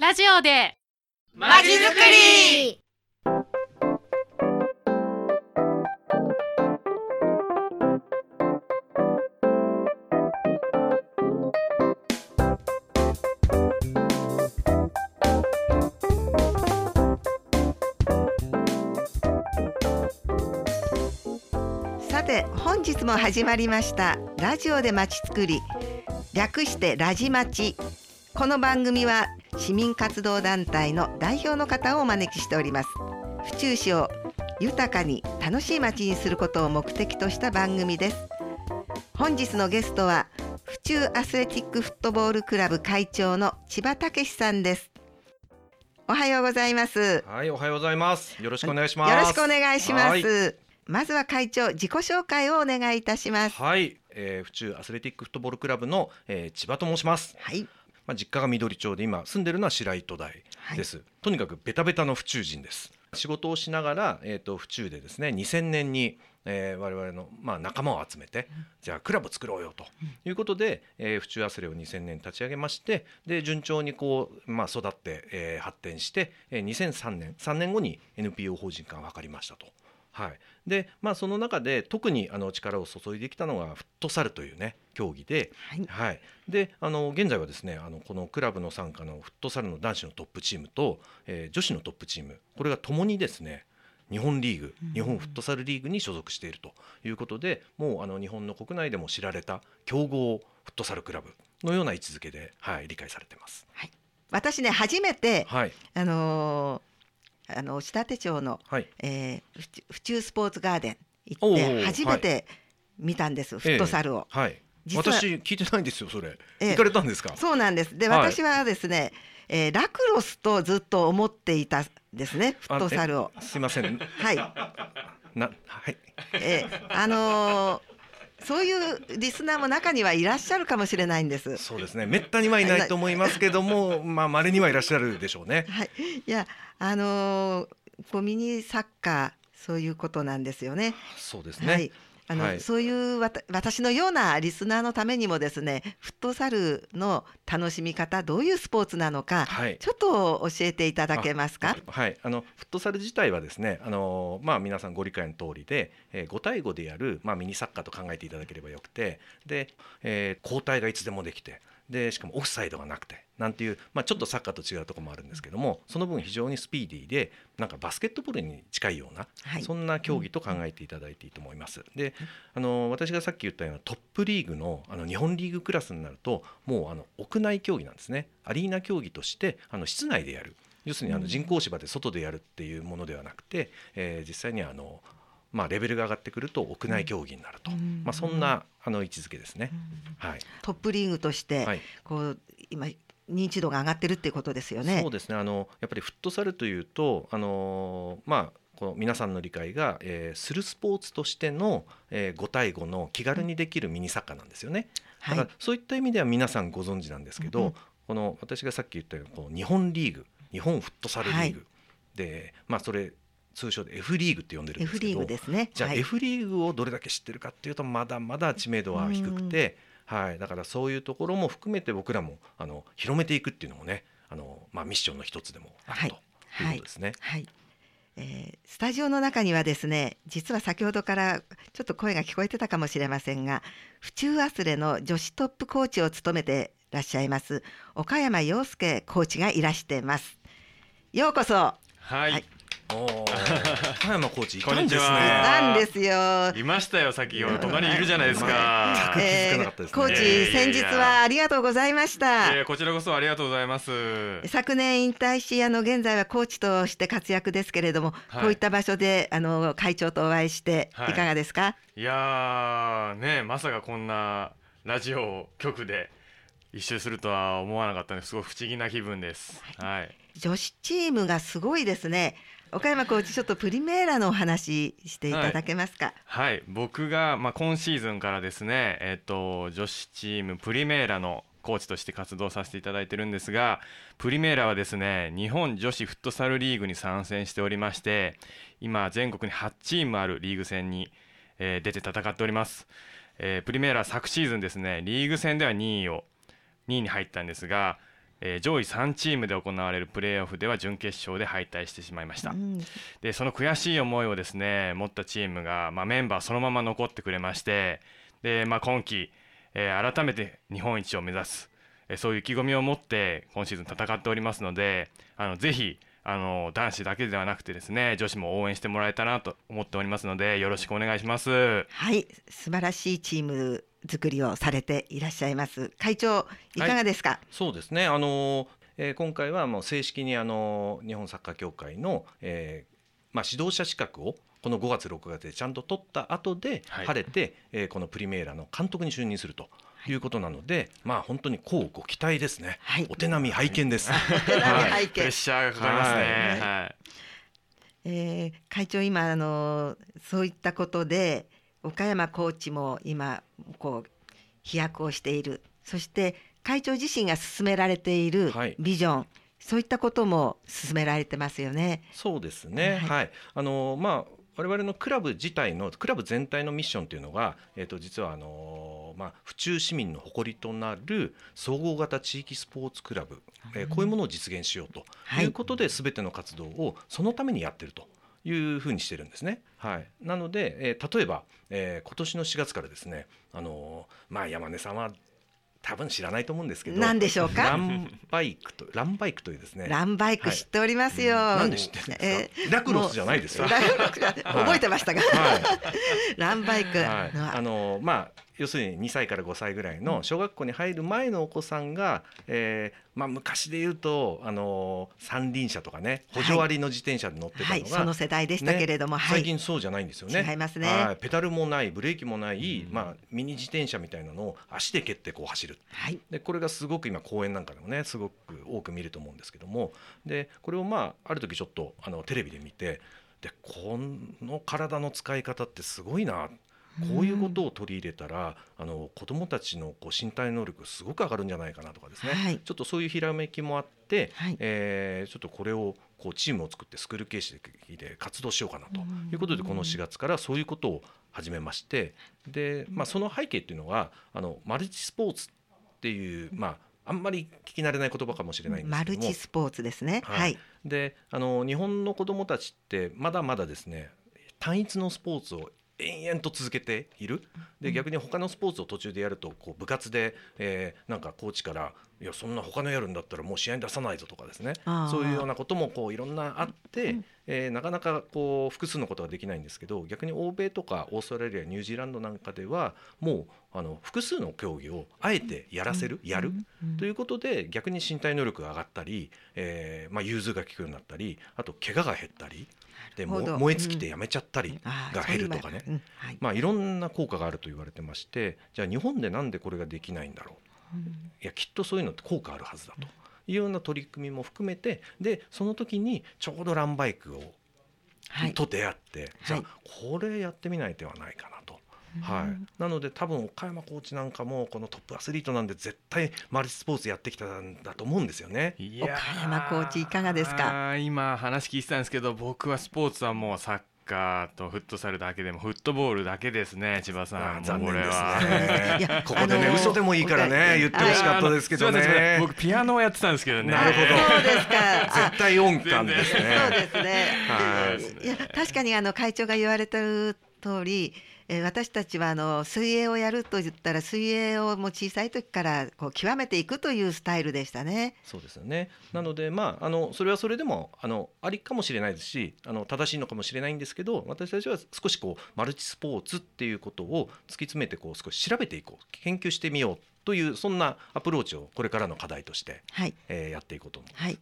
ラジオで。まちづくり。さて本日も始まりました。ラジオでまちづくり。略してラジまち。この番組は市民活動団体の代表の方をお招きしております。府中市を豊かに楽しい街にすることを目的とした番組です。本日のゲストは府中アスレティックフットボールクラブ会長の千葉武さんです。おはようございます。はい、おはようございます。よろしくお願いします。よろしくお願いしまはい。すまずは会長自己紹介をお願いいたします。はい、えー、府中アスレティックフットボールクラブの、えー、千葉と申します。はいまあ、実家が緑町で今住んでるのは白糸台です、とにかくベタベタの府中人です。仕事をしながら、えー、と府中でですね2000年に、えー、我々の、まあ、仲間を集めて、じゃあクラブ作ろうよということで、えー府中アスレを2000年立ち上げましてで順調にこう、まあ、育って、えー発展して、えー2003年3年後に NPO 法人化が図りましたと。はい、でまあその中で特にあの力を注いできたのがフットサルというね競技で、はい。はい、であの現在はですねあのこのクラブの傘下のフットサルの男子のトップチームと、えー女子のトップチームこれがともにですね日本リーグ日本フットサルリーグに所属しているということでもうあの日本の国内でも知られた強豪フットサルクラブのような位置づけで、はい、理解されてます。私ね初めてはい、あのーあの下手町の、はい。えー、府中スポーツガーデン行って初めて見たんです、フットサルを。はい、実は私聞いてないんですよそれ、ええ。行かれたんですか？そうなんです。で、はい。私はですね、えーラクロスとずっと思っていたんですね、フットサルを。すいません。はい、なはい。えーあのーそういうリスナーも中にはいらっしゃるかもしれないんです。そうですね。めったにはいないと思いますけども、まあ稀にはいらっしゃるでしょうね。はい、いや、あのーこうミニサッカーそういうことなんですよね。そうですね。はい。あの、はい。そういう私のようなリスナーのためにもですねフットサルの楽しみ方どういうスポーツなのか、はい。ちょっと教えていただけますか？はい、あのフットサル自体はですね、あのまあ皆さんご理解の通りで、えー、5対5でやるまあミニサッカーと考えていただければよくて、で、えー交代がいつでもできて、でしかもオフサイドがなくて、なんていうまあちょっとサッカーと違うところもあるんですけども、その分非常にスピーディーでなんかバスケットボールに近いような、はいそんな競技と考えていただいていいと思います。で、あの私がさっき言ったようなトップリーグのあの日本リーグクラスになると、もうあの屋内競技なんですね。アリーナ競技としてあの室内でやる。要するにあの人工芝で外でやるっていうものではなくて、えー実際にあのまあレベルが上がってくると屋内競技になると、うんまあそんなあの位置づけですね。はい。トップリーグとして、はい。こう今認知度が上がってるっていうことですよねそう。ですねあのやっぱりフットサルというとあのーまあこの皆さんの理解が、えーするスポーツとしての、えー5対5の気軽にできるミニサッカーなんですよね。だはいからそういった意味では皆さんご存知なんですけど、うんうんこの私がさっき言ったようにこの日本リーグ日本フットサルリーグ、でまあそれ通称で F リーグって呼んでるんです F けどリーグですね。じゃあはい。F リーグをどれだけ知ってるかっていうとまだまだ知名度は低くて、はい、だからそういうところも含めて僕らもあの広めていくっていうのもねあの、まあ、ミッションの一つでもあるということですね。はい。えースタジオの中にはですね実は先ほどからちょっと声が聞こえてたかもしれませんが府中アスレの女子トップコーチを務めていらっしゃいます岡山陽介コーチがいらしてます。ようこそ。はい、はいおー。岡山コーチいたんですね。こんにちはなんですよ。いましたよ先ほど隣にいるじゃないですか。全く気づかなかったですねコー。チ先日はありがとうございました。いやこちらこそありがとうございます。昨年引退しあの現在はコーチとして活躍ですけれども、はい。こういった場所であの会長とお会いしてはい。いかがですか、いやーねまさかこんなラジオ局で一周するとは思わなかったのですごい不思議な気分です。はい。女子チームがすごいですね岡山コーチちょっとプリメーラのお話していただけますか、はい、僕が、まあ、今シーズンからですね、えっと女子チームプリメーラのコーチとして活動させていただいてるんですがプリメーラはですね日本女子フットサルリーグに参戦しておりまして今全国に8チームあるリーグ戦に、えー出て戦っております、えープリメーラ昨シーズンですねリーグ戦では2位を2位に入ったんですがえー上位3チームで行われるプレーオフでは準決勝で敗退してしまいました、うん。でその悔しい思いをですね持ったチームが、まあ、メンバーそのまま残ってくれましてで、まあ、今季、えー改めて日本一を目指す、えーそういう意気込みを持って今シーズン戦っておりますのであのぜひあの男子だけではなくてですね女子も応援してもらえたらなと思っておりますのでよろしくお願いします。はい素晴らしいチーム作りをされていらっしゃいます。会長い。かがですか、そうですね。あの、えー今回はもう正式にあの日本サッカー協会の、えーまあ、指導者資格をこの5月6月でちゃんと取った後ではい。晴れて、えーこのプリメーラの監督に就任するとい。うことなので、まあ本当にこうご期待ですね、はい。お手並み拝見です。手並みはい拝見。プレッシャーがかかりますね。はい。はい。えー会長今あのそういったことで岡山コーチも今こう飛躍をしている。そして会長自身が進められているはい。ビジョン、そういったことも進められてますよね。そうですね。はい。はい。あのまあ我々のクラブ自体のクラブ全体のミッションというのが、えっ、と実はあのまあ府中市民の誇りとなる総合型地域スポーツクラブ、えーこういうものを実現しようとはい。いうことで、すべての活動をそのためにやってると。いうふうにしてるんですね。はい。なので、えー例えば、えー今年の4月からですね、あのまあ山根さんは多分知らないと思うんですけど、何でしょうか？ランバイクとランバイクというですね、ランバイク知っておりますよ。なんで知ってるんですか？ラクロスじゃないですよラクロス覚えてましたが、はい。ランバイクの、はい、あのまあ要するに2歳から5歳ぐらいの小学校に入る前のお子さんが、えーまあ、昔で言うとあの三輪車とかね補助ありの自転車で乗ってたのが、はい、その世代でしたけれども、ねはい、最近そうじゃないんですよね。違いますね。はい。ペダルもないブレーキもない、まあ、ミニ自転車みたいなのを足で蹴ってこう走る。はい、でこれがすごく今公園なんかでもねすごく多く見ると思うんですけども。でこれをまあある時ちょっとあのテレビで見てでこの体の使い方ってすごいなこういうことを取り入れたらあの子どもたちのこう身体能力すごく上がるんじゃないかなとかですね、はい。ちょっとそういうひらめきもあって、はい。えーちょっとこれをこうチームを作ってスクール形式で活動しようかなということでこの4月からそういうことを始めまして。で、まあ、その背景っていうのはあのマルチスポーツっていう、まあ、あんまり聞き慣れない言葉かもしれないんですマけども。ルチスポーツですね。ははい。い、であの日本の子どもたちってまだまだですね単一のスポーツを延々と続けている。で逆に他のスポーツを途中でやるとこう部活で、えーなんかコーチから「いやそんな他のやるんだったらもう試合に出さないぞ」とかですね。そういうようなこともこういろんなあって、えーなかなかこう複数のことができないんですけど逆に欧米とかオーストラリアニュージーランドなんかではもうあの複数の競技をあえてやらせる、やる、ということで逆に身体能力が上がったり、えーまあ、融通が利くようになったりあと怪我が減ったりで燃え尽きてやめちゃったりが減るとかね、そうんはい。まあ、いろんな効果があると言われてましてじゃあ日本でなんでこれができないんだろう。いやきっとそういうのって効果あるはずだというような取り組みも含めてでその時にちょうどランバイクを、はい。と出会って、じゃあはい。これやってみない手はないかなと。はい、なので多分岡山コーチなんかもこのトップアスリートなんで絶対マルチスポーツやってきたんだと思うんですよね。いやー岡山コーチいかがですか？今話聞いてたんですけど僕はスポーツはもうサッカーとフットサルだけでもフットボールだけですね千葉さん残念ですいねや。ここでね、あのー嘘でもいいからね言ってほしかったですけどねん。僕ピアノをやってたんですけどねなるほどそうですか。あ 絶対音感ですね。そうですね。はいいや確かにあの会長が言われてる通り、えー私たちはあの水泳をやると言ったら水泳をもう小さい時からこう極めていくというスタイルでしたね。そうですよね。なのでまああのそれはそれでもあのありかもしれないですし、あの正しいのかもしれないんですけど、私たちは少しこうマルチスポーツっていうことを突き詰めてこう少し調べていこう、研究してみようというそんなアプローチをこれからの課題として、はいえーやっていこうと思います。はい。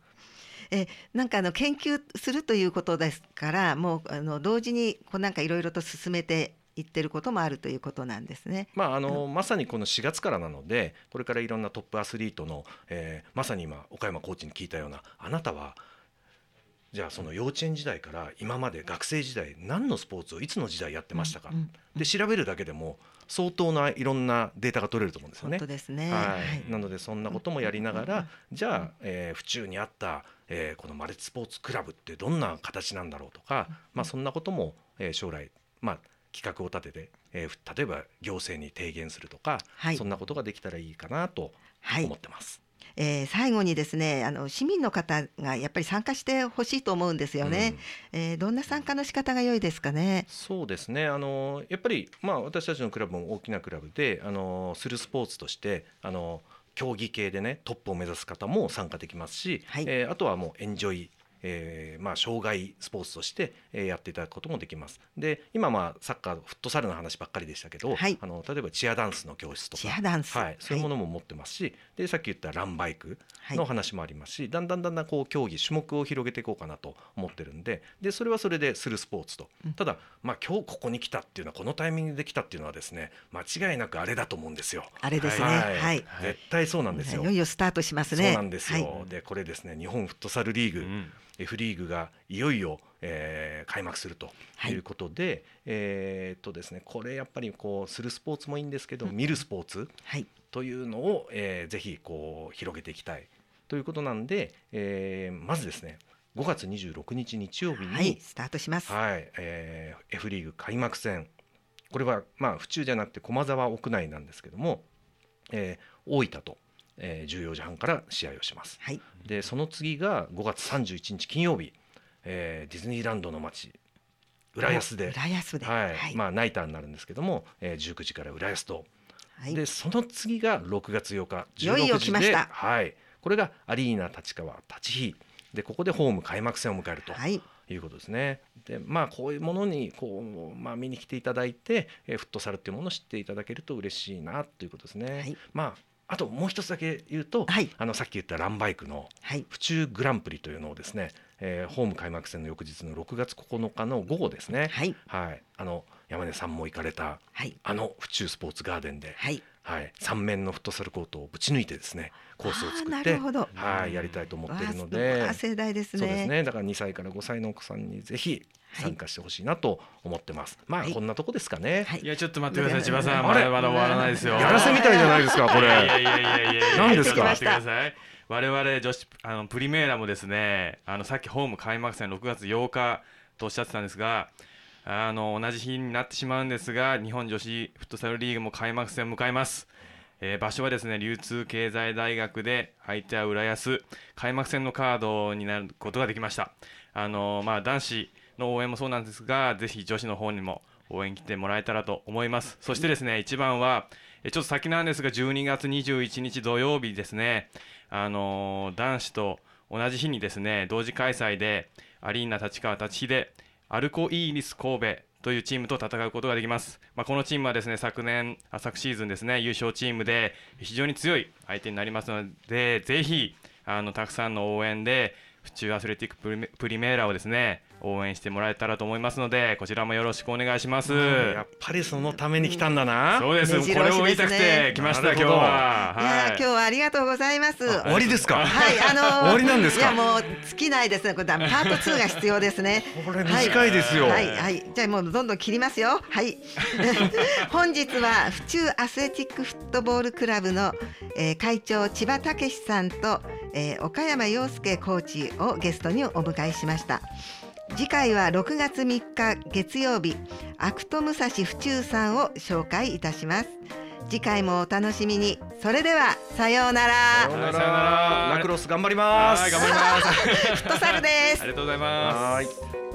えーなんかあの研究するということですから、もうあの同時にこうなんかいろいろと進めていってることもあるということなんですね。まああのまさにこの4月からなのでこれからいろんなトップアスリートの、えーまさに今岡山コーチに聞いたようなあなたはじゃあその幼稚園時代から今まで学生時代何のスポーツをいつの時代やってましたか、うんで調べるだけでも相当ないろんなデータが取れると思うんですよね本当。ですね。はい、なのでそんなこともやりながら、じゃあ、えー府中にあった、えーこのマルチスポーツクラブってどんな形なんだろうとか、まあ、そんなことも、えー将来、まあ、企画を立てて、えーふ例えば行政に提言するとか、はい。そんなことができたらいいかなとはい。思ってます。えー、最後にですねあの市民の方がやっぱり参加してほしいと思うんですよね、うん、えー、どんな参加の仕方が良いですかね？そうですね。あのやっぱりまあ私たちのクラブも大きなクラブであのするスポーツとしてあの競技系でねトップを目指す方も参加できますし、はい、えー、あとはもうエンジョイえーまあ、障害スポーツとして、えー、やっていただくこともできます。で今まあサッカーフットサルの話ばっかりでしたけど、はい、あの例えばチアダンスの教室とか。チアダンス、はい、そういうものも持ってますし、はい、でさっき言ったランバイクの話もありますし、はい、だんだんだんだんこう競技種目を広げていこうかなと思ってるんででそれはそれでするスポーツと、うん、ただ、まあ、今日ここに来たっていうのはこのタイミングで来たっていうのはですね間違いなくあれだと思うんですよ。あれですね、はい、絶対そうなんですよ。い。よいよスタートしますね。そうなんですよ、でこれですね日本フットサルリーグ、うん F リーグがいよいよ、えー、開幕するとい。うことで、はい、えー、っとですねこれやっぱりこうするスポーツもいいんですけど、うん、見るスポーツというのを、えー、ぜひこう広げていきたいということなんで、えー、まずですね5月26日日曜日に、はい、スタートします。はい、えー、F リーグ開幕戦。これはまあ府中じゃなくて駒沢屋内なんですけども、えー、大分とえー、14時半から試合をします。はい、でその次が5月31日金曜日、えー、ディズニーランドの街浦安で。浦安で、はい、はい、まあ、ナイターになるんですけども、えー、19時から浦安と、はい、でその次が6月8日16時ではい、これがアリーナ立川立ち日でここでホーム開幕戦を迎えると。はい。いうことですね。でまあこういうものにこう、まあ、見に来ていただいて、えー、フットサルっていうものを知っていただけると嬉しいなということですね。はい、まああともう一つだけ言うと、はい、あのさっき言ったランバイクの府中グランプリというのをですね、えー、ホーム開幕戦の翌日の6月9日の午後ですね、はい、はい、あの山根さんも行かれた、はい、あの府中スポーツガーデンで、はいはい、3面のフットサルコートをぶち抜いてですねコースを作ってはいやりたいと思っているので盛大ですねそうですねだから2歳から5歳のお子さんにぜひ参加してほしいなと思ってます。まあ、こんなとこですかね。いやちょっと待ってください千葉さんまだまだ終わらないですよ。やらせみたいじゃないですかこれ。いやいやいやいや何ですか？我々女子あのプリメーラもですねあのさっきホーム開幕戦6月8日とおっしゃってたんですが。あの同じ日になってしまうんですが日本女子フットサルリーグも開幕戦を迎えます。えー、場所はですね流通経済大学で相手は浦安。開幕戦のカードになることができました。あの、まあ男子の応援もそうなんですがぜひ女子の方にも応援来てもらえたらと思います。そしてですね一番はちょっと先なんですが12月21日土曜日ですね。あの、男子と同じ日にですね同時開催でアリーナ立川立ちでアルコイーリス神戸というチームと戦うことができます、まあ、このチームはですね昨年あ昨シーズンですね優勝チームで非常に強い相手になりますのでぜひあのたくさんの応援で府中アスレティックプリメーラをですね応援してもらえたらと思いますのでこちらもよろしくお願いします、やっぱりそのために来たんだな、そうです、ね、これを言いたくて来ました今日は、はい、いや今日はありがとうございます。終わりですか？はいあのー、終わりなんですいやもう尽きないですね。これパート2が必要ですね。これ短いですよ、はい、はい、はい、じゃあもうどんどん切りますよ。はい。本日は府中アスレティックフットボールクラブの、えー、会長千葉武さんと、えー、岡山洋介コーチをゲストにお迎えしました次回は6月3日月曜日アクト武蔵府中さんを紹介いたします。次回もお楽しみに。それではさようなら。さようなら。ラクロス頑張ります。頑張ります。フットサルです。ありがとうございます